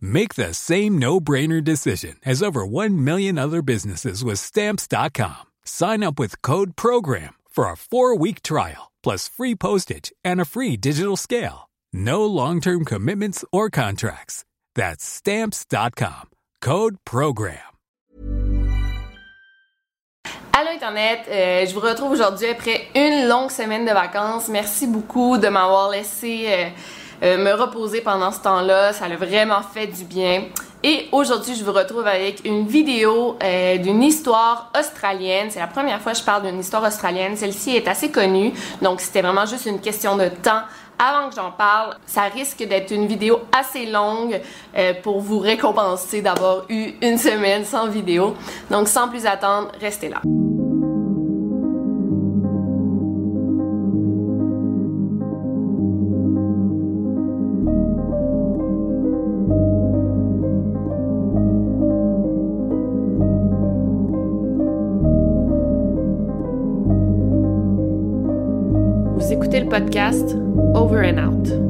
Make the same no-brainer decision as over 1 million other businesses with stamps.com. Sign up with code program for a 4-week trial plus free postage and a free digital scale. No long-term commitments or contracts. That's stamps.com. Code program. Allô Internet, euh, je vous retrouve aujourd'hui après une longue semaine de vacances. Merci beaucoup de m'avoir laissé euh, euh, me reposer pendant ce temps-là. Ça a vraiment fait du bien. Et aujourd'hui, je vous retrouve avec une vidéo d'une histoire australienne. C'est la première fois que je parle d'une histoire australienne. Celle-ci est assez connue, donc c'était vraiment juste une question de temps avant que j'en parle, ça risque d'être une vidéo assez longue euh, pour vous récompenser d'avoir eu une semaine sans vidéo. Donc sans plus attendre, restez là. Over and Out.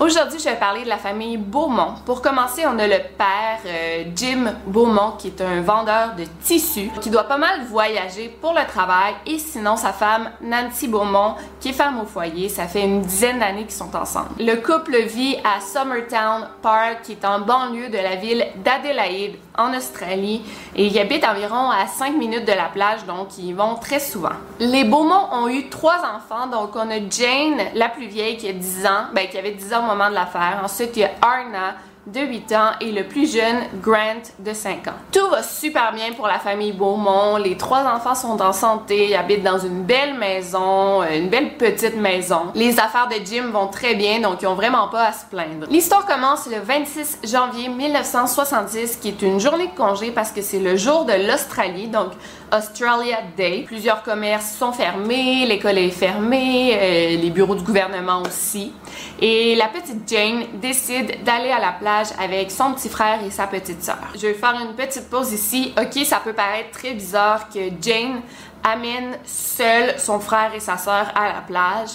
Aujourd'hui, je vais parler de la famille Beaumont. Pour commencer, on a le père euh, Jim Beaumont qui est un vendeur de tissus qui doit pas mal voyager pour le travail et sinon sa femme Nancy Beaumont qui est femme au foyer. Ça fait une dizaine d'années qu'ils sont ensemble. Le couple vit à Summertown Park qui est en banlieue de la ville d'Adélaïde en Australie et ils habitent environ à 5 minutes de la plage donc ils vont très souvent. Les Beaumont ont eu trois enfants donc on a Jane, la plus vieille qui a 10 ans, ben qui avait 10 ans moment de l'affaire. Ensuite, il y a Arna de 8 ans et le plus jeune, Grant, de 5 ans. Tout va super bien pour la famille Beaumont. Les trois enfants sont en santé, habitent dans une belle maison, une belle petite maison. Les affaires de Jim vont très bien, donc ils ont vraiment pas à se plaindre. L'histoire commence le 26 janvier 1970, qui est une journée de congé parce que c'est le jour de l'Australie, donc Australia Day. Plusieurs commerces sont fermés, l'école est fermée, euh, les bureaux du gouvernement aussi. Et la petite Jane décide d'aller à la plage avec son petit frère et sa petite sœur. Je vais faire une petite pause ici. Ok, ça peut paraître très bizarre que Jane amène seule son frère et sa sœur à la plage.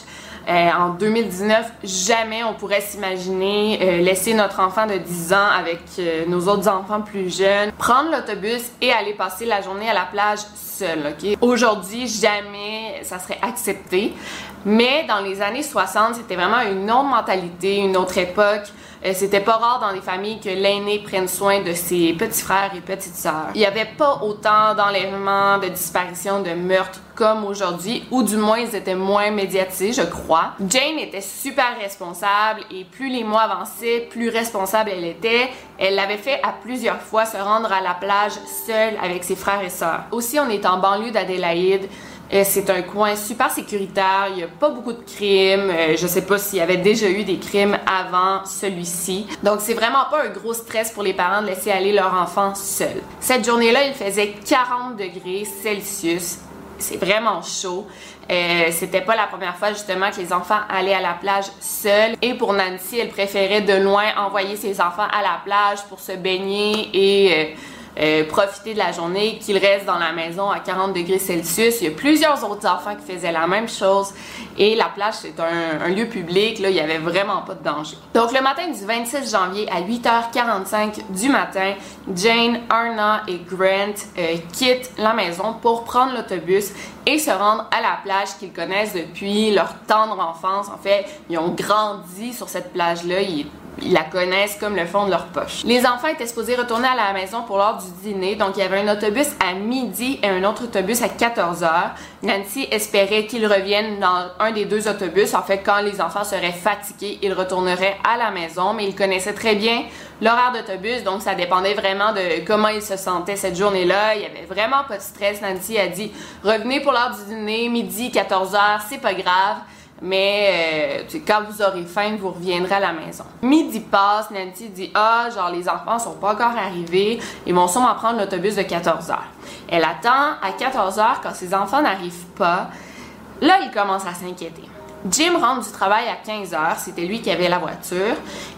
Euh, en 2019, jamais on pourrait s'imaginer euh, laisser notre enfant de 10 ans avec euh, nos autres enfants plus jeunes, prendre l'autobus et aller passer la journée à la plage seul. Ok, aujourd'hui, jamais ça serait accepté. Mais dans les années 60, c'était vraiment une autre mentalité, une autre époque. Euh, c'était pas rare dans les familles que l'aîné prenne soin de ses petits frères et petites sœurs. Il n'y avait pas autant d'enlèvements, de disparitions, de meurtres comme aujourd'hui, ou du moins ils étaient moins médiatisés, je crois. Jane était super responsable et plus les mois avançaient, plus responsable elle était. Elle l'avait fait à plusieurs fois se rendre à la plage seule avec ses frères et sœurs. Aussi, on est en banlieue d'Adélaïde. Euh, c'est un coin super sécuritaire, il n'y a pas beaucoup de crimes. Euh, je sais pas s'il y avait déjà eu des crimes avant celui-ci. Donc c'est vraiment pas un gros stress pour les parents de laisser aller leur enfant seul. Cette journée-là, il faisait 40 degrés Celsius. C'est vraiment chaud. Euh, c'était pas la première fois justement que les enfants allaient à la plage seuls. Et pour Nancy, elle préférait de loin envoyer ses enfants à la plage pour se baigner et euh, profiter de la journée, qu'ils restent dans la maison à 40 degrés Celsius. Il y a plusieurs autres enfants qui faisaient la même chose. Et la plage, c'est un, lieu public, là, il y avait vraiment pas de danger. Donc, le matin du 26 janvier à 8h45 du matin, Jane, Arna et Grant euh, quittent la maison pour prendre l'autobus et se rendre à la plage qu'ils connaissent depuis leur tendre enfance. En fait, ils ont grandi sur cette plage-là. Ils ils la connaissent comme le fond de leur poche. Les enfants étaient supposés retourner à la maison pour l'heure du dîner, donc il y avait un autobus à midi et un autre autobus à 14 heures. Nancy espérait qu'ils reviennent dans un des deux autobus. En fait, quand les enfants seraient fatigués, ils retourneraient à la maison, mais ils connaissaient très bien l'horaire d'autobus, donc ça dépendait vraiment de comment ils se sentaient cette journée-là. Il y avait vraiment pas de stress. Nancy a dit revenez pour l'heure du dîner, midi, 14 heures, c'est pas grave. Mais euh, quand vous aurez faim, vous reviendrez à la maison. Midi passe, Nancy dit Ah, genre les enfants sont pas encore arrivés, ils vont sûrement prendre l'autobus de 14 heures. Elle attend à 14 heures quand ses enfants n'arrivent pas. Là, il commence à s'inquiéter. Jim rentre du travail à 15 heures, c'était lui qui avait la voiture,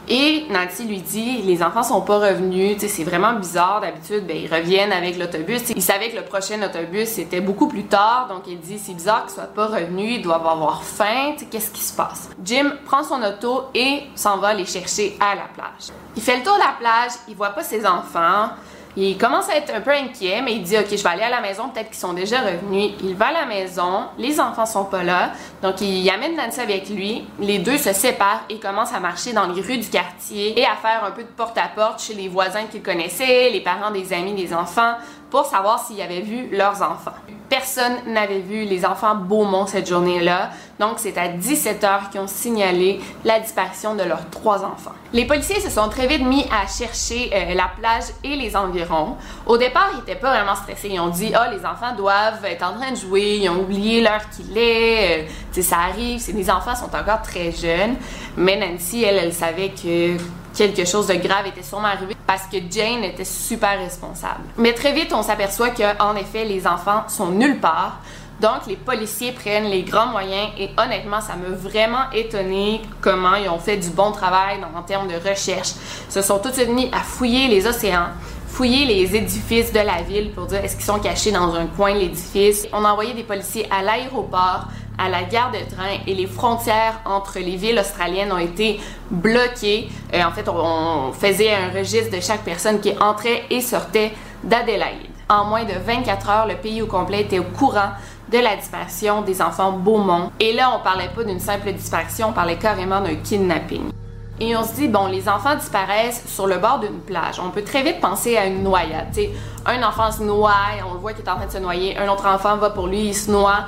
et Nancy lui dit les enfants sont pas revenus, c'est vraiment bizarre. D'habitude, ben ils reviennent avec l'autobus. Il savait que le prochain autobus c'était beaucoup plus tard, donc il dit c'est bizarre qu'ils soient pas revenus, ils doivent avoir faim, qu'est-ce qui se passe? Jim prend son auto et s'en va les chercher à la plage. Il fait le tour de la plage, il voit pas ses enfants. Il commence à être un peu inquiet, mais il dit Ok, je vais aller à la maison, peut-être qu'ils sont déjà revenus. Il va à la maison, les enfants sont pas là, donc il amène Nancy avec lui. Les deux se séparent et commencent à marcher dans les rues du quartier et à faire un peu de porte-à-porte chez les voisins qu'ils connaissaient, les parents des amis des enfants, pour savoir s'ils avaient vu leurs enfants. Personne n'avait vu les enfants Beaumont cette journée-là, donc c'est à 17h qu'ils ont signalé la disparition de leurs trois enfants. Les policiers se sont très vite mis à chercher euh, la plage et les environs. Au départ, ils n'étaient pas vraiment stressés. Ils ont dit Ah, les enfants doivent être en train de jouer, ils ont oublié l'heure qu'il est, euh, ça arrive, les enfants sont encore très jeunes. Mais Nancy, elle, elle savait que quelque chose de grave était sûrement arrivé parce que Jane était super responsable. Mais très vite, on s'aperçoit que, en effet, les enfants sont nulle part. Donc, les policiers prennent les grands moyens et honnêtement, ça m'a vraiment étonné comment ils ont fait du bon travail en termes de recherche. Ils se sont tout de suite mis à fouiller les océans, fouiller les édifices de la ville pour dire est-ce qu'ils sont cachés dans un coin de l'édifice. On a envoyé des policiers à l'aéroport, à la gare de train et les frontières entre les villes australiennes ont été bloquées. Euh, en fait, on, faisait un registre de chaque personne qui entrait et sortait d'Adélaïde. En moins de 24 heures, le pays au complet était au courant de la disparition des enfants Beaumont. Et là, on parlait pas d'une simple disparition, on parlait carrément d'un kidnapping. Et on se dit, bon, les enfants disparaissent sur le bord d'une plage. On peut très vite penser à une noyade. sais, un enfant se noie, on voit qu'il est en train de se noyer. Un autre enfant va pour lui, il se noie.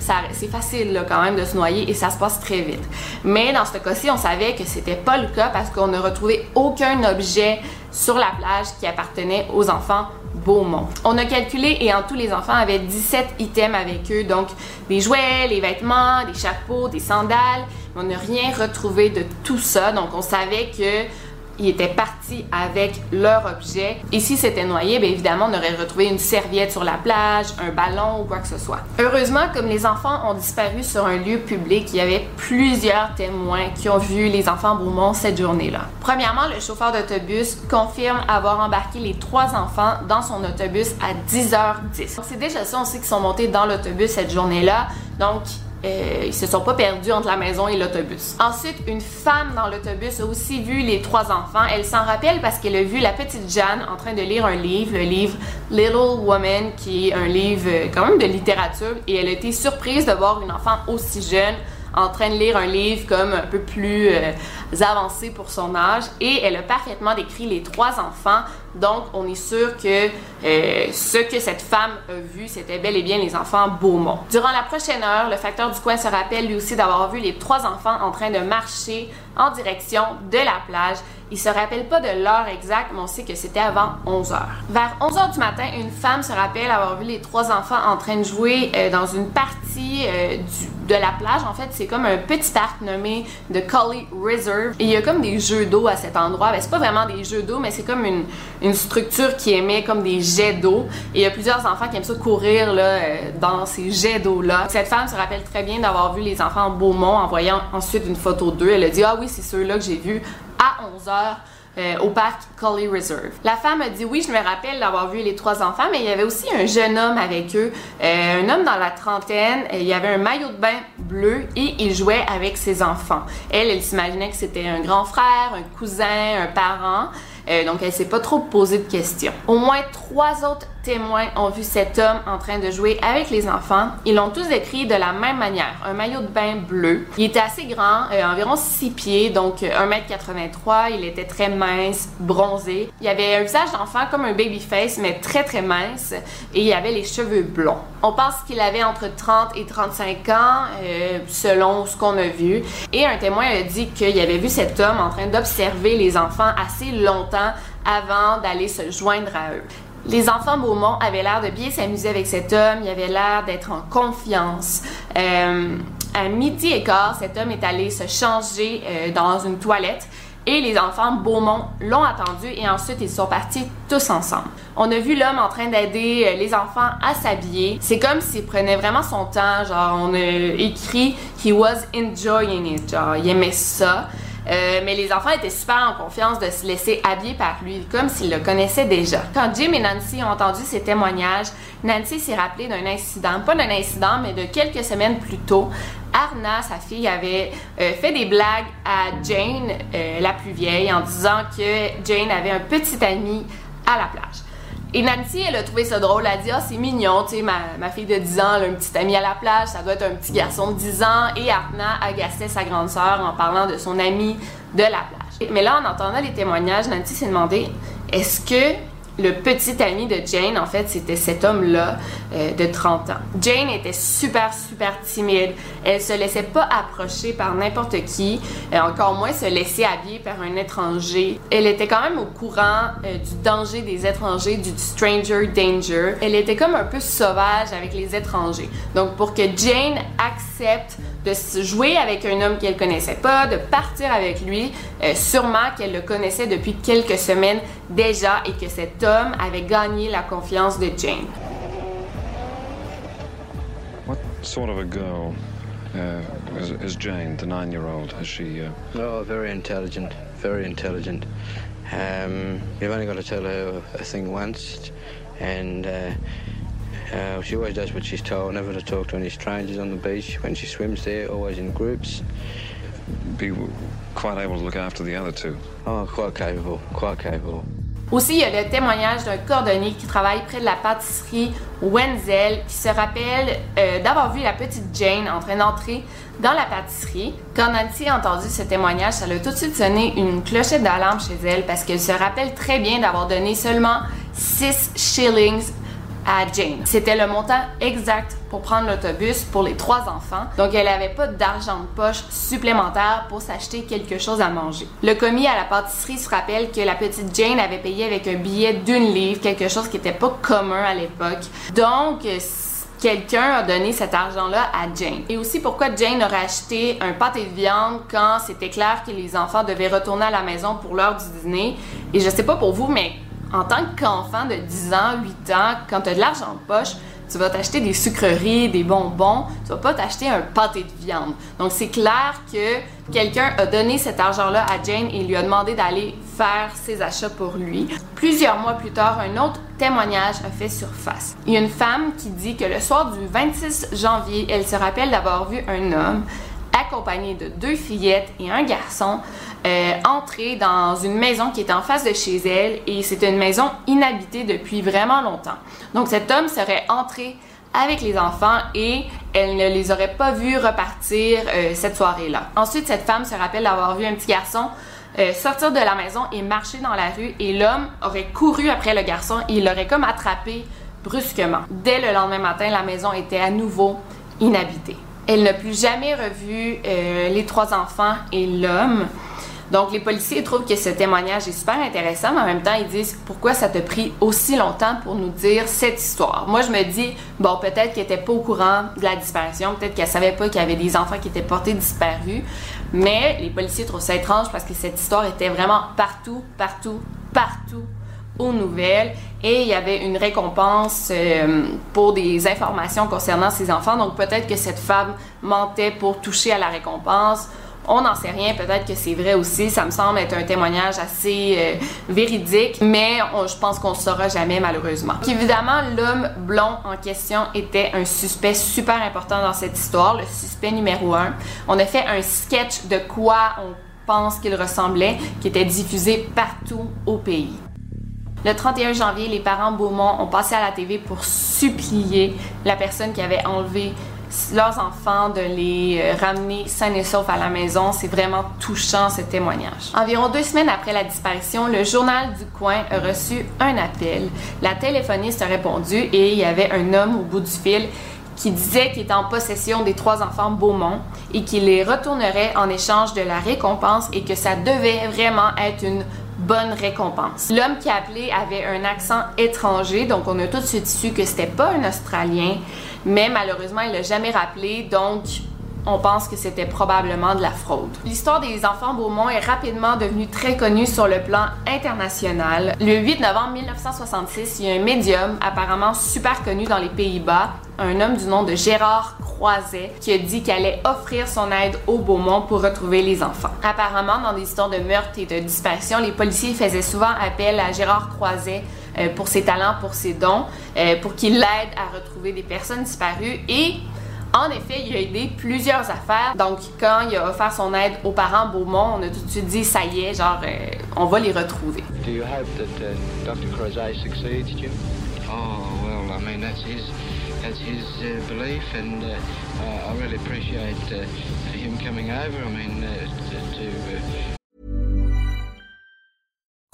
C'est facile quand même de se noyer et ça se passe très vite. Mais dans ce cas-ci, on savait que c'était pas le cas parce qu'on n'a retrouvé aucun objet sur la plage qui appartenait aux enfants Beaumont. On a calculé et en tout, les enfants avaient 17 items avec eux, donc des jouets, les vêtements, des chapeaux, des sandales. On n'a rien retrouvé de tout ça, donc on savait que ils étaient partis avec leur objet. Et si c'était noyé, bien évidemment, on aurait retrouvé une serviette sur la plage, un ballon ou quoi que ce soit. Heureusement, comme les enfants ont disparu sur un lieu public, il y avait plusieurs témoins qui ont vu les enfants Beaumont cette journée-là. Premièrement, le chauffeur d'autobus confirme avoir embarqué les trois enfants dans son autobus à 10h10. C'est déjà ça, on sait qu'ils sont montés dans l'autobus cette journée-là. Donc, euh, ils se sont pas perdus entre la maison et l'autobus. Ensuite, une femme dans l'autobus a aussi vu les trois enfants. Elle s'en rappelle parce qu'elle a vu la petite Jeanne en train de lire un livre, le livre Little Woman, qui est un livre euh, quand même de littérature, et elle a été surprise de voir une enfant aussi jeune en train de lire un livre comme un peu plus euh, avancé pour son âge et elle a parfaitement décrit les trois enfants. Donc, on est sûr que euh, ce que cette femme a vu, c'était bel et bien les enfants Beaumont. Durant la prochaine heure, le facteur du coin se rappelle lui aussi d'avoir vu les trois enfants en train de marcher en direction de la plage il se rappelle pas de l'heure exacte, mais on sait que c'était avant 11 heures. Vers 11 heures du matin, une femme se rappelle avoir vu les trois enfants en train de jouer euh, dans une partie euh, de la plage. En fait, c'est comme un petit parc nommé The Cully Reserve. Et il y a comme des jeux d'eau à cet endroit. Ben, c'est pas vraiment des jeux d'eau, mais c'est comme une, une, structure qui émet comme des jets d'eau. Et il y a plusieurs enfants qui aiment ça courir là, euh, dans ces jets d'eau-là. Cette femme se rappelle très bien d'avoir vu les enfants Beaumont en voyant ensuite une photo d'eux. Elle a dit Ah oui, c'est ceux-là que j'ai vus à 11 heures euh, au parc Collie Reserve. La femme a dit oui, je me rappelle d'avoir vu les trois enfants, mais il y avait aussi un jeune homme avec eux, euh, un homme dans la trentaine. Il y avait un maillot de bain bleu et il jouait avec ses enfants. Elle, elle s'imaginait que c'était un grand frère, un cousin, un parent. Euh, donc, elle s'est pas trop posé de questions. Au moins trois autres témoins ont vu cet homme en train de jouer avec les enfants. Ils l'ont tous décrit de la même manière. Un maillot de bain bleu. Il était assez grand, euh, environ 6 pieds, donc 1m83. Il était très mince, bronzé. Il avait un visage d'enfant comme un baby face, mais très très mince. Et il avait les cheveux blonds. On pense qu'il avait entre 30 et 35 ans, euh, selon ce qu'on a vu. Et un témoin a dit qu'il avait vu cet homme en train d'observer les enfants assez longtemps avant d'aller se joindre à eux. Les enfants Beaumont avaient l'air de bien s'amuser avec cet homme, il avait l'air d'être en confiance. Euh, à midi et quart, cet homme est allé se changer euh, dans une toilette et les enfants Beaumont l'ont attendu et ensuite ils sont partis tous ensemble. On a vu l'homme en train d'aider euh, les enfants à s'habiller. C'est comme s'il prenait vraiment son temps, genre on a écrit he was enjoying it, genre il aimait ça. Euh, mais les enfants étaient super en confiance de se laisser habiller par lui, comme s'ils le connaissaient déjà. Quand Jim et Nancy ont entendu ces témoignages, Nancy s'est rappelée d'un incident, pas d'un incident, mais de quelques semaines plus tôt. Arna, sa fille, avait euh, fait des blagues à Jane, euh, la plus vieille, en disant que Jane avait un petit ami à la plage. Et Nancy, elle a trouvé ça drôle. Elle a dit, ah, c'est mignon, tu sais, ma, fille de 10 ans, elle a un petit ami à la plage, ça doit être un petit garçon de 10 ans. Et Arna agaçait sa grande sœur en parlant de son ami de la plage. Mais là, en entendant les témoignages, Nancy s'est demandé, est-ce que le petit ami de Jane, en fait, c'était cet homme-là? Euh, de 30 ans. Jane était super, super timide. Elle se laissait pas approcher par n'importe qui, et euh, encore moins se laisser habiller par un étranger. Elle était quand même au courant euh, du danger des étrangers, du stranger danger. Elle était comme un peu sauvage avec les étrangers. Donc, pour que Jane accepte de se jouer avec un homme qu'elle connaissait pas, de partir avec lui, sûrement qu'elle le connaissait depuis quelques semaines déjà et que cet homme avait gagné la confiance de Jane. Sort of a girl uh, is, is, Jane, the nine-year-old? Is she? Uh... Oh, very intelligent, very intelligent. Um, you've only got to tell her a thing once, and. Uh, Uh, she always does what she's told, never to talk to any strangers on the beach. When she swims there, always in groups. Be quite able to look after the other two. Oh, quite capable, quite capable. Aussi, il y a le témoignage d'un cordonnier qui travaille près de la pâtisserie Wenzel, qui se rappelle euh, d'avoir vu la petite Jane en train d'entrer dans la pâtisserie. Quand Nancy a entendu ce témoignage, ça a tout de suite sonné une clochette d'alarme chez elle parce qu'elle se rappelle très bien d'avoir donné seulement 6 shillings Jane. C'était le montant exact pour prendre l'autobus pour les trois enfants, donc elle n'avait pas d'argent de poche supplémentaire pour s'acheter quelque chose à manger. Le commis à la pâtisserie se rappelle que la petite Jane avait payé avec un billet d'une livre, quelque chose qui n'était pas commun à l'époque. Donc, quelqu'un a donné cet argent-là à Jane. Et aussi pourquoi Jane aurait acheté un pâté de viande quand c'était clair que les enfants devaient retourner à la maison pour l'heure du dîner? Et je sais pas pour vous, mais en tant qu'enfant de 10 ans, 8 ans, quand tu as de l'argent de poche, tu vas t'acheter des sucreries, des bonbons, tu vas pas t'acheter un pâté de viande. Donc c'est clair que quelqu'un a donné cet argent-là à Jane et lui a demandé d'aller faire ses achats pour lui. Plusieurs mois plus tard, un autre témoignage a fait surface. Il y a une femme qui dit que le soir du 26 janvier, elle se rappelle d'avoir vu un homme accompagné de deux fillettes et un garçon euh, entrer dans une maison qui est en face de chez elle et c'est une maison inhabitée depuis vraiment longtemps. Donc cet homme serait entré avec les enfants et elle ne les aurait pas vus repartir euh, cette soirée-là. Ensuite, cette femme se rappelle d'avoir vu un petit garçon euh, sortir de la maison et marcher dans la rue et l'homme aurait couru après le garçon et il l'aurait comme attrapé brusquement. Dès le lendemain matin, la maison était à nouveau inhabitée. Elle n'a plus jamais revu les trois enfants et l'homme. Donc, les policiers trouvent que ce témoignage est super intéressant, mais en même temps, ils disent pourquoi ça t'a pris aussi longtemps pour nous dire cette histoire? Moi, je me dis, bon, peut-être qu'elle n'était pas au courant de la disparition, peut-être qu'elle savait pas qu'il y avait des enfants qui étaient portés disparus, mais les policiers trouvent ça étrange parce que cette histoire était vraiment partout, partout, partout aux nouvelles et il y avait une récompense euh, pour des informations concernant ces enfants. Donc peut-être que cette femme mentait pour toucher à la récompense On n'en sait rien, peut-être que c'est vrai aussi. Ça me semble être un témoignage assez euh, véridique, mais je pense qu'on ne saura jamais malheureusement. évidemment, l'homme blond en question était un suspect super important dans cette histoire, le suspect numéro un. On a fait un sketch de quoi on pense qu'il ressemblait, qui était diffusé partout au pays. Le 31 janvier, les parents Beaumont ont passé à la TV pour supplier la personne qui avait enlevé leurs enfants de les euh, ramener sains et saufs à la maison. C'est vraiment touchant ce témoignage. Environ deux semaines après la disparition, le journal du coin a reçu un appel. La téléphoniste a répondu et il y avait un homme au bout du fil qui disait qu'il était en possession des trois enfants Beaumont et qu'il les retournerait en échange de la récompense et que ça devait vraiment être une bonne récompense. L'homme qui a appelé avait un accent étranger, donc on a tout de suite su que c'était pas un Australien, mais malheureusement il l'a jamais rappelé, donc on pense que c'était probablement de la fraude. L'histoire des enfants Beaumont est rapidement devenue très connue sur le plan international. Le 8 novembre 1966, il y a un médium apparemment super connu dans les Pays-Bas, un homme du nom de Gérard Croiset, qui a dit qu'il allait offrir son aide aux Beaumont pour retrouver les enfants. Apparemment, dans des histoires de meurtre et de disparition, les policiers faisaient souvent appel à Gérard Croiset euh, pour ses talents, pour ses dons, euh, pour qu'il l'aide à retrouver des personnes disparues et en effet, il a aidé plusieurs affaires. Donc, quand il a offert son aide aux parents Beaumont, on a tout de suite dit ça y est, genre, euh, on va les retrouver. Do you hope that uh, Dr. Crozet succeeds, Jim? Oh, well, I mean, that's his, that's his uh, belief, and uh, I really appreciate uh, him coming over. I mean, uh, to. Uh,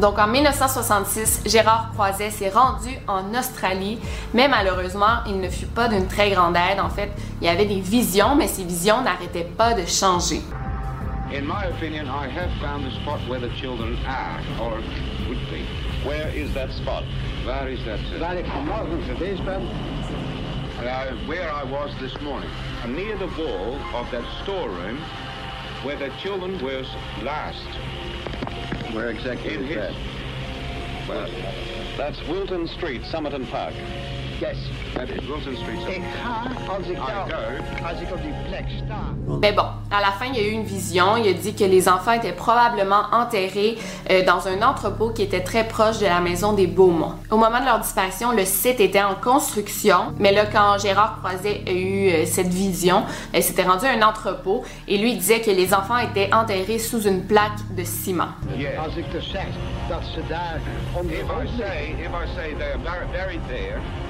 Donc en 1966, Gérard Croiset s'est rendu en Australie, mais malheureusement, il ne fut pas d'une très grande aide. En fait, il y avait des visions, mais ces visions n'arrêtaient pas de changer. In my opinion, I have found the spot where the children are or would be. Where is that spot? Where is that? Waar ik vanmorgen geweest ben. Uh, where I was this morning. Near the wall of that storeroom where the children were last. Where exactly is that? Well, that's Wilton Street, Somerton Park. Mais bon, à la fin, il y a eu une vision. Il a dit que les enfants étaient probablement enterrés euh, dans un entrepôt qui était très proche de la maison des Beaumont. Au moment de leur disparition, le site était en construction, mais là, quand Gérard Croiset a eu euh, cette vision, euh, c'était rendu un entrepôt et lui il disait que les enfants étaient enterrés sous une plaque de ciment. Yes. Als ik dus zeg dat ze daar onder If I grond liggen. say, if I say they are bur- buried there, I am sure.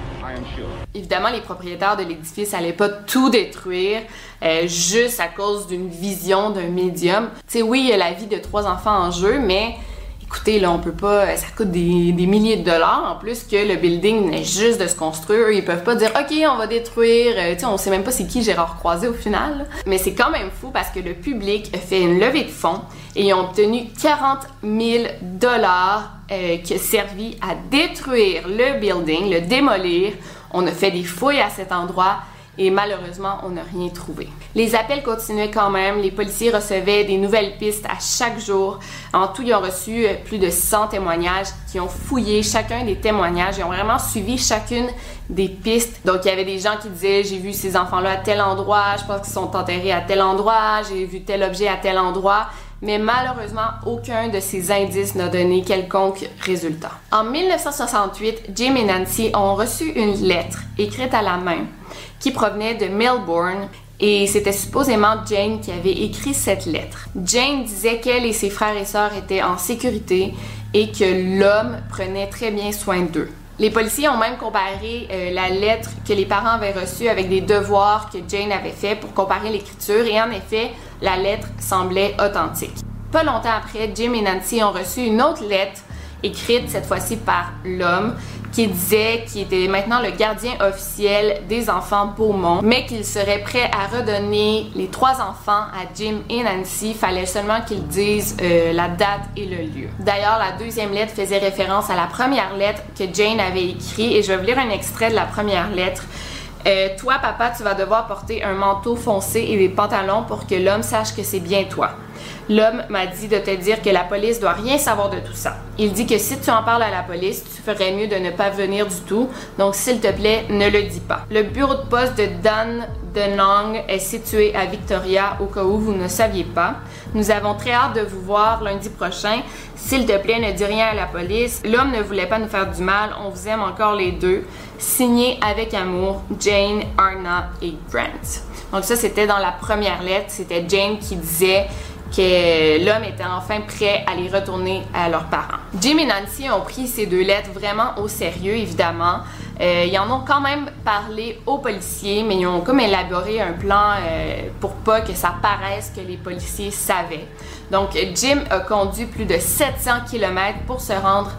Évidemment, les propriétaires de l'édifice n'allaient pas tout détruire euh, juste à cause d'une vision d'un médium. Tu sais, oui, il y a la vie de trois enfants en jeu, mais écoutez, là, on peut pas. Ça coûte des, milliers de dollars en plus que le building venait juste de se construire. Ils peuvent pas dire, OK, on va détruire. Euh, tu sais, on sait même pas c'est qui Gérard Croisé au final. Mais c'est quand même fou parce que le public fait une levée de fonds et ils ont obtenu 40 000 dollars euh, qui a servi à détruire le building, le démolir. On a fait des fouilles à cet endroit et malheureusement, on n'a rien trouvé. Les appels continuaient quand même. Les policiers recevaient des nouvelles pistes à chaque jour. En tout, ils ont reçu euh, plus de 100 témoignages qui ont fouillé chacun des témoignages et ont vraiment suivi chacune des pistes. Donc, il y avait des gens qui disaient J'ai vu ces enfants-là à tel endroit, je pense qu'ils sont enterrés à tel endroit, j'ai vu tel objet à tel endroit mais malheureusement, aucun de ces indices n'a donné quelconque résultat. En 1968, Jim et Nancy ont reçu une lettre écrite à la main qui provenait de Melbourne et c'était supposément Jane qui avait écrit cette lettre. Jane disait qu'elle et ses frères et sœurs étaient en sécurité et que l'homme prenait très bien soin d'eux. Les policiers ont même comparé euh, la lettre que les parents avaient reçue avec des devoirs que Jane avait fait pour comparer l'écriture et en effet, la lettre semblait authentique. Pas longtemps après, Jim et Nancy ont reçu une autre lettre écrite cette fois-ci par l'homme qui disait qu'il était maintenant le gardien officiel des enfants Beaumont, mais qu'il serait prêt à redonner les trois enfants à Jim et Nancy. Fallait seulement qu'ils disent euh, la date et le lieu. D'ailleurs, la deuxième lettre faisait référence à la première lettre que Jane avait écrite et je vais vous lire un extrait de la première lettre. Euh, toi, papa, tu vas devoir porter un manteau foncé et des pantalons pour que l'homme sache que c'est bien toi. L'homme m'a dit de te dire que la police doit rien savoir de tout ça. Il dit que si tu en parles à la police, tu ferais mieux de ne pas venir du tout. Donc, s'il te plaît, ne le dis pas. Le bureau de poste de Dan Denong est situé à Victoria, au cas où vous ne saviez pas. Nous avons très hâte de vous voir lundi prochain. S'il te plaît, ne dis rien à la police. L'homme ne voulait pas nous faire du mal. On vous aime encore les deux. Signé avec amour, Jane, Arna et Brent. Donc ça, c'était dans la première lettre. C'était Jane qui disait que l'homme était enfin prêt à les retourner à leurs parents. Jim et Nancy ont pris ces deux lettres vraiment au sérieux, évidemment. Euh, ils en ont quand même parlé aux policiers, mais ils ont comme élaboré un plan euh, pour pas que ça paraisse que les policiers savaient. Donc, Jim a conduit plus de 700 km pour se rendre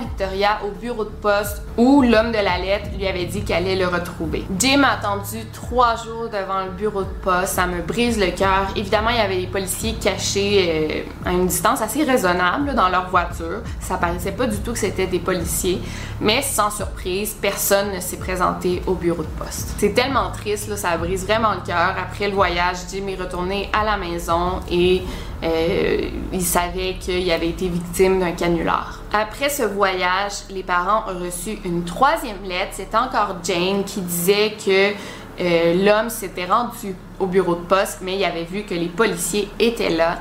Victoria au bureau de poste où l'homme de la lettre lui avait dit qu'elle allait le retrouver. Jim a attendu trois jours devant le bureau de poste. Ça me brise le cœur. Évidemment, il y avait des policiers cachés euh, à une distance assez raisonnable dans leur voiture. Ça paraissait pas du tout que c'était des policiers. Mais sans surprise, personne ne s'est présenté au bureau de poste. C'est tellement triste, là, ça brise vraiment le cœur. Après le voyage, Jim est retourné à la maison et euh, il savait qu'il avait été victime d'un canular. Après ce voyage, les parents ont reçu une troisième lettre. C'est encore Jane qui disait que euh, l'homme s'était rendu au bureau de poste, mais il avait vu que les policiers étaient là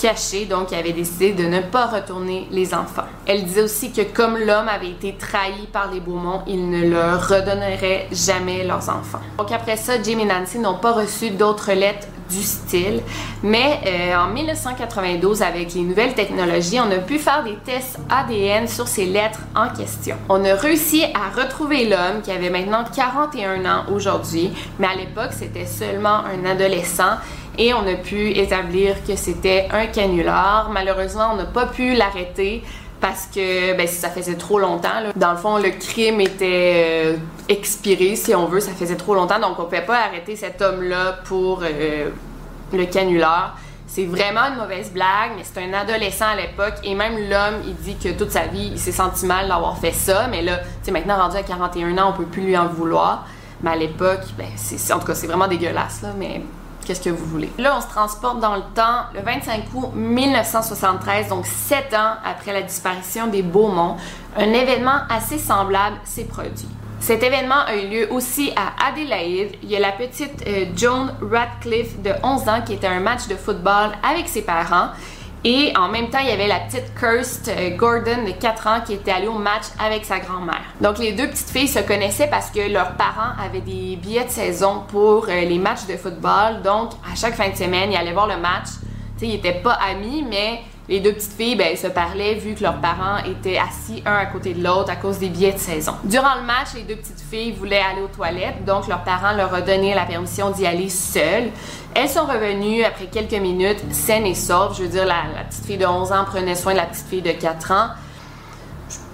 cachés, donc il avait décidé de ne pas retourner les enfants. Elle disait aussi que comme l'homme avait été trahi par les Beaumont, il ne leur redonnerait jamais leurs enfants. Donc après ça, Jim et Nancy n'ont pas reçu d'autres lettres du style. Mais euh, en 1992, avec les nouvelles technologies, on a pu faire des tests ADN sur ces lettres en question. On a réussi à retrouver l'homme qui avait maintenant 41 ans aujourd'hui, mais à l'époque, c'était seulement un adolescent et on a pu établir que c'était un canular. Malheureusement, on n'a pas pu l'arrêter parce que ben, ça faisait trop longtemps. Dans le fond, le crime était euh, expiré, si on veut, ça faisait trop longtemps, donc on pouvait pas arrêter cet homme-là pour euh, le canular. C'est vraiment une mauvaise blague, mais c'est un adolescent à l'époque et même l'homme, il dit que toute sa vie, il s'est senti mal d'avoir fait ça, mais là, tu sais, maintenant rendu à 41 ans, on peut plus lui en vouloir. Mais à l'époque, ben, en tout cas, c'est vraiment dégueulasse, là, mais qu'est-ce que vous voulez? Là, on se transporte dans le temps, le 25 août 1973, donc sept ans après la disparition des Beaumont, un événement assez semblable s'est produit. Cet événement a eu lieu aussi à Adélaïde. Il y a la petite euh, Joan Radcliffe de 11 ans qui était à un match de football avec ses parents. Et en même temps, il y avait la petite Kirst euh, Gordon de 4 ans qui était allée au match avec sa grand-mère. Donc les deux petites filles se connaissaient parce que leurs parents avaient des billets de saison pour euh, les matchs de football. Donc à chaque fin de semaine, ils allaient voir le match. Ils n'étaient pas amis, mais les deux petites filles, ben, se parlaient vu que leurs parents étaient assis un à côté de l'autre à cause des billets de saison. Durant le match, les deux petites filles voulaient aller aux toilettes, donc leurs parents leur ont donné la permission d'y aller seules. Elles sont revenues après quelques minutes, saines et sauves. Je veux dire, la, petite fille de 11 ans prenait soin de la petite fille de 4 ans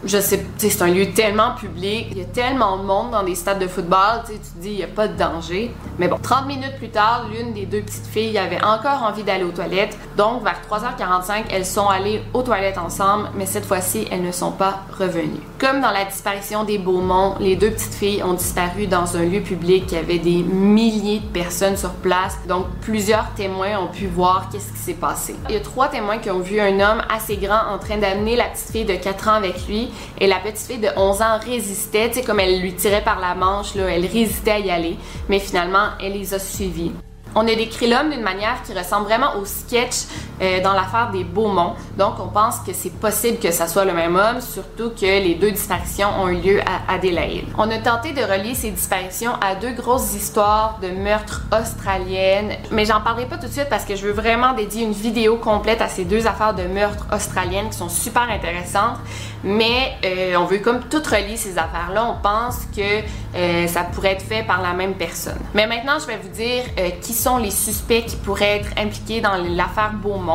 sais, c'est un lieu tellement public, il y a tellement de monde dans des stades de football, tu te dis, il n'y a pas de danger. Mais bon, 30 minutes plus tard, l'une des deux petites filles avait encore envie d'aller aux toilettes. Donc, vers 3h45, elles sont allées aux toilettes ensemble, mais cette fois-ci, elles ne sont pas revenues. Comme dans la disparition des Beaumont, les deux petites filles ont disparu dans un lieu public. Y avait des milliers de personnes sur place. Donc, plusieurs témoins ont pu voir qu'est-ce qui s'est passé. Il y a trois témoins qui ont vu un homme assez grand en train d'amener la petite fille de 4 ans avec lui et la petite fille de 11 ans résistait, tu sais, comme elle lui tirait par la manche, là, elle résistait à y aller. Mais finalement, elle les a suivis. On a décrit l'homme d'une manière qui ressemble vraiment au sketch euh, dans l'affaire des Beaumont. Donc, on pense que c'est possible que ça soit le même homme, surtout que les deux disparitions ont eu lieu à Adélaïde. On a tenté de relier ces disparitions à deux grosses histoires de meurtres australiennes, mais j'en parlerai pas tout de suite parce que je veux vraiment dédier une vidéo complète à ces deux affaires de meurtres australiennes qui sont super intéressantes. Mais euh, on veut comme tout relier ces affaires-là. On pense que euh, ça pourrait être fait par la même personne. Mais maintenant, je vais vous dire qui sont les suspects qui pourraient être impliqués dans l'affaire Beaumont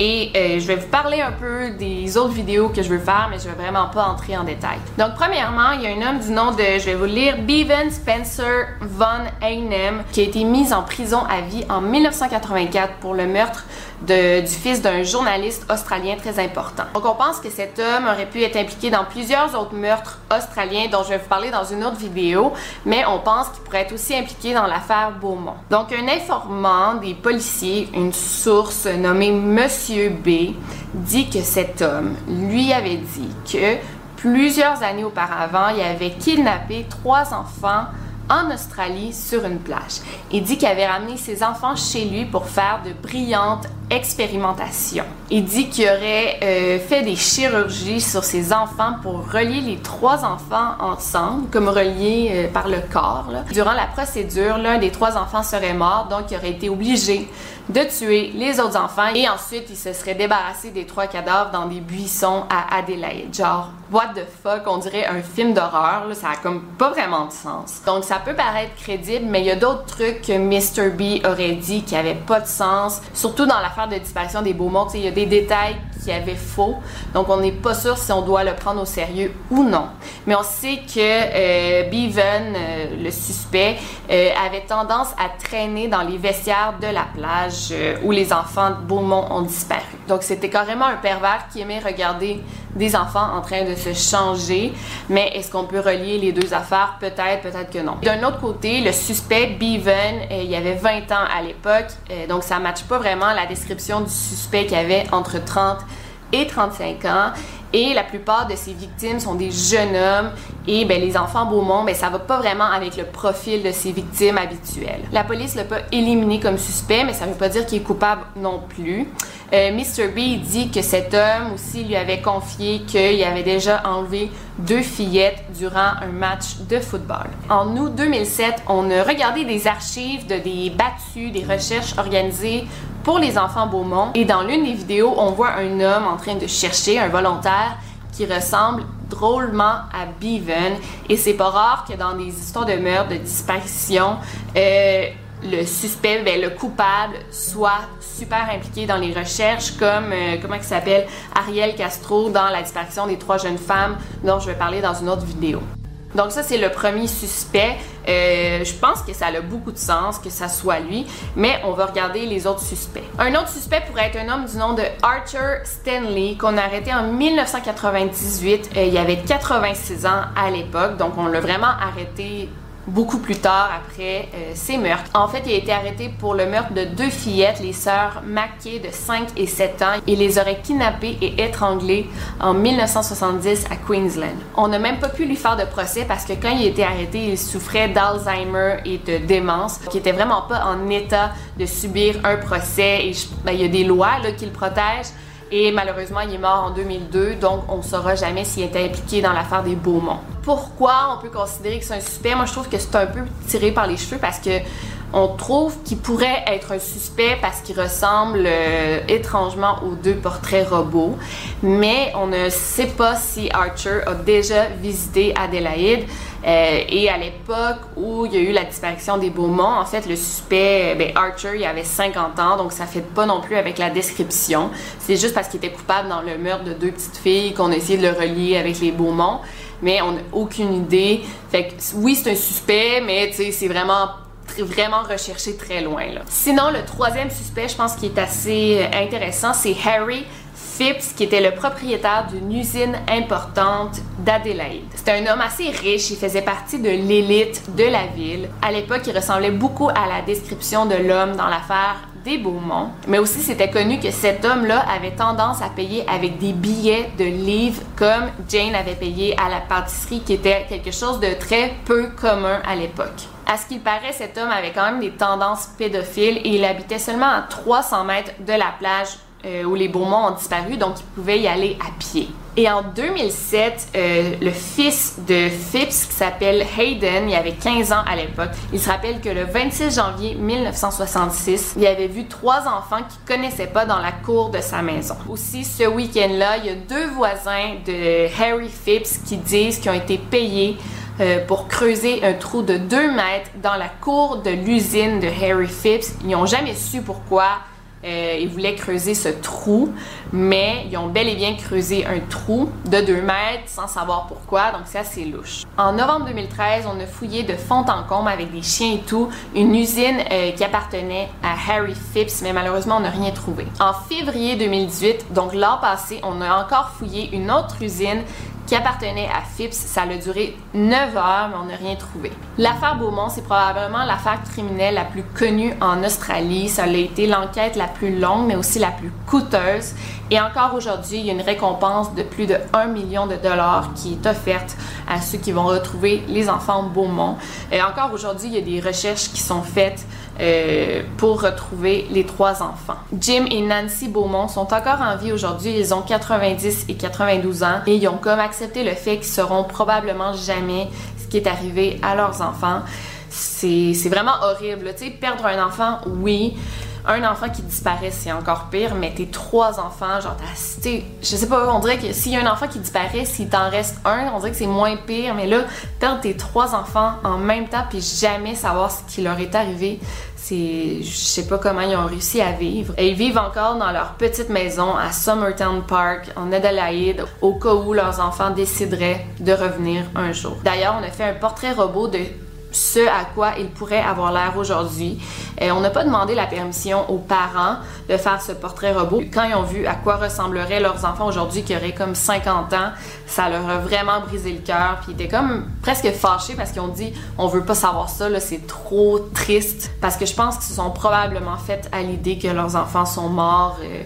Et euh, je vais vous parler un peu des autres vidéos que je veux faire, mais je vais vraiment pas entrer en détail. Donc, premièrement, il y a un homme du nom de, je vais vous lire, Bevan Spencer Von Einem, qui a été mis en prison à vie en 1984 pour le meurtre du fils d'un journaliste australien très important. Donc, on pense que cet homme aurait pu être impliqué dans plusieurs autres meurtres australiens dont je vais vous parler dans une autre vidéo, mais on pense qu'il pourrait être aussi impliqué dans l'affaire Beaumont. Donc, un informant des policiers, une source nommée Monsieur B, dit que cet homme lui avait dit que plusieurs années auparavant, il avait kidnappé trois enfants en Australie sur une plage. Il dit qu'il avait ramené ses enfants chez lui pour faire de brillantes expérimentations. Il dit qu'il aurait euh, fait des chirurgies sur ses enfants pour relier les trois enfants ensemble, comme reliés euh, par le corps. Durant la procédure, l'un des trois enfants serait mort, donc il aurait été obligé de tuer les autres enfants et ensuite il se serait débarrassé des trois cadavres dans des buissons à. Genre, what the fuck, on dirait un film d'horreur, ça a comme pas vraiment de sens. Donc ça peut paraître crédible, mais il y a d'autres trucs que Mr. B aurait dit qui avaient pas de sens, surtout dans l'affaire de disparition des Beaumont, il y a des détails qui avaient faux, donc on n'est pas sûr si on doit le prendre au sérieux ou non. Mais on sait que euh, Bevan, euh, le suspect, euh, avait tendance à traîner dans les vestiaires de la plage euh, où les enfants de Beaumont ont disparu. Donc c'était carrément un pervers qui aimait regarder des enfants en train de se changer. Mais est-ce qu'on peut relier les deux affaires? Peut-être, peut-être que non. D'un autre côté, le suspect, Bevan, euh, il avait 20 ans à l'époque, euh, donc ça ne matche pas vraiment la description du suspect qui avait entre 30 et 35 ans. Et la plupart de ces victimes sont des jeunes hommes et ben, les enfants Beaumont, ben, ça va pas vraiment avec le profil de ces victimes habituelles. La police l'a pas éliminé comme suspect, mais ça veut pas dire qu'il est coupable non plus. Euh, Mr. B dit que cet homme aussi lui avait confié qu'il avait déjà enlevé deux fillettes durant un match de football. En août 2007, on a regardé des archives de des battues, des recherches organisées pour les enfants Beaumont. Et dans l'une des vidéos, on voit un homme en train de chercher un volontaire qui ressemble drôlement à Bevan. Et c'est pas rare que dans des histoires de meurtre, de disparition, euh, le suspect, ben, le coupable, soit super impliqué dans les recherches, comme, euh, comment il s'appelle, Ariel Castro dans la disparition des trois jeunes femmes, dont je vais parler dans une autre vidéo. Donc ça, c'est le premier suspect. Euh, je pense que ça a beaucoup de sens que ça soit lui, mais on va regarder les autres suspects. Un autre suspect pourrait être un homme du nom de Arthur Stanley qu'on a arrêté en 1998. Euh, il avait 86 ans à l'époque, donc on l'a vraiment arrêté beaucoup plus tard après euh, ces meurtres. En fait, il a été arrêté pour le meurtre de deux fillettes, les sœurs Mackay de 5 et 7 ans. Il les aurait kidnappées et étranglées en 1970 à Queensland. On n'a même pas pu lui faire de procès parce que quand il a été arrêté, il souffrait d'Alzheimer et de démence, qui était vraiment pas en état de subir un procès. Et ben, il y a des lois qui le protègent. Et malheureusement, il est mort en 2002, donc on ne saura jamais s'il était impliqué dans l'affaire des Beaumont. Pourquoi on peut considérer que c'est un suspect? Moi, je trouve que c'est un peu tiré par les cheveux parce que on trouve qu'il pourrait être un suspect parce qu'il ressemble euh, étrangement aux deux portraits robots, mais on ne sait pas si Archer a déjà visité Adélaïde. Euh, et à l'époque où il y a eu la disparition des Beaumont, en fait, le suspect, ben, Archer, il avait 50 ans, donc ça fait pas non plus avec la description. C'est juste parce qu'il était coupable dans le meurtre de deux petites filles qu'on a essayé de le relier avec les Beaumont, mais on n'a aucune idée. Fait oui, c'est un suspect, mais c'est vraiment vraiment recherché très loin. Sinon, le troisième suspect, je pense qui est assez euh, intéressant, c'est Harry Phipps, qui était le propriétaire d'une usine importante d'Adélaïde. C'était un homme assez riche, il faisait partie de l'élite de la ville. À l'époque, il ressemblait beaucoup à la description de l'homme dans l'affaire des Beaumont. Mais aussi, c'était connu que cet homme-là avait tendance à payer avec des billets de livres comme Jane avait payé à la pâtisserie, qui était quelque chose de très peu commun à l'époque. À ce qu'il paraît, cet homme avait quand même des tendances pédophiles et il habitait seulement à 300 mètres de la plage euh, où les Beaumont ont disparu, donc il pouvait y aller à pied. Et en 2007, euh, le fils de Phipps, qui s'appelle Hayden, il avait 15 ans à l'époque, il se rappelle que le 26 janvier 1966, il avait vu trois enfants qu'il connaissait pas dans la cour de sa maison. Aussi, ce week-end-là, il y a deux voisins de Harry Phipps qui disent qu'ils ont été payés euh, pour creuser un trou de 2 mètres dans la cour de l'usine de Harry Phipps. Ils n'ont jamais su pourquoi euh, ils voulaient creuser ce trou, mais ils ont bel et bien creusé un trou de 2 mètres sans savoir pourquoi, donc c'est assez louche. En novembre 2013, on a fouillé de fond en comble avec des chiens et tout une usine euh, qui appartenait à Harry Phipps, mais malheureusement on n'a rien trouvé. En février 2018, donc l'an passé, on a encore fouillé une autre usine qui appartenait à Phipps. Ça a duré 9 heures, mais on n'a rien trouvé. L'affaire Beaumont, c'est probablement l'affaire criminelle la plus connue en Australie. Ça a été l'enquête la plus longue, mais aussi la plus coûteuse. Et encore aujourd'hui, il y a une récompense de plus de 1 million de dollars qui est offerte à ceux qui vont retrouver les enfants Beaumont. Et encore aujourd'hui, il y a des recherches qui sont faites euh, pour retrouver les trois enfants. Jim et Nancy Beaumont sont encore en vie aujourd'hui. Ils ont 90 et 92 ans et ils ont comme accepté le fait qu'ils seront probablement jamais ce qui est arrivé à leurs enfants. C'est vraiment horrible. Tu perdre un enfant, oui un enfant qui disparaît, c'est encore pire, mais tes trois enfants, genre, t'as, je sais pas, on dirait que s'il y a un enfant qui disparaît, s'il t'en reste un, on dirait que c'est moins pire, mais là, perdre tes trois enfants en même temps, puis jamais savoir ce qui leur est arrivé, c'est, je sais pas comment ils ont réussi à vivre. Et ils vivent encore dans leur petite maison à Summertown Park, en Adelaide, au cas où leurs enfants décideraient de revenir un jour. D'ailleurs, on a fait un portrait robot de ce à quoi il pourrait avoir l'air aujourd'hui. Et on n'a pas demandé la permission aux parents de faire ce portrait robot. Quand ils ont vu à quoi ressembleraient leurs enfants aujourd'hui qui auraient comme 50 ans, ça leur a vraiment brisé le cœur. Puis ils étaient comme presque fâchés parce qu'ils ont dit on veut pas savoir ça, c'est trop triste. Parce que je pense qu'ils se sont probablement fait à l'idée que leurs enfants sont morts. Euh,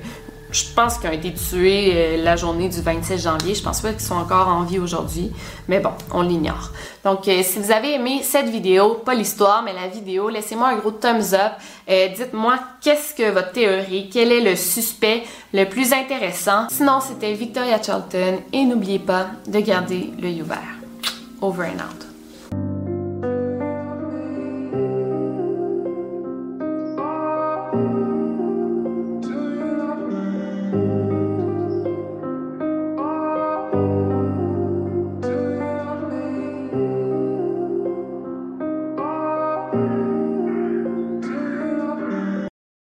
je pense qu'ils ont été tués euh, la journée du 27 janvier. Je pense pas qu'ils sont encore en vie aujourd'hui. Mais bon, on l'ignore. Donc, euh, si vous avez aimé cette vidéo, pas l'histoire, mais la vidéo, laissez-moi un gros thumbs up. Euh, dites-moi qu'est-ce que votre théorie, quel est le suspect le plus intéressant. Sinon, c'était Victoria Charlton et n'oubliez pas de garder l'œil ouvert. Over and out.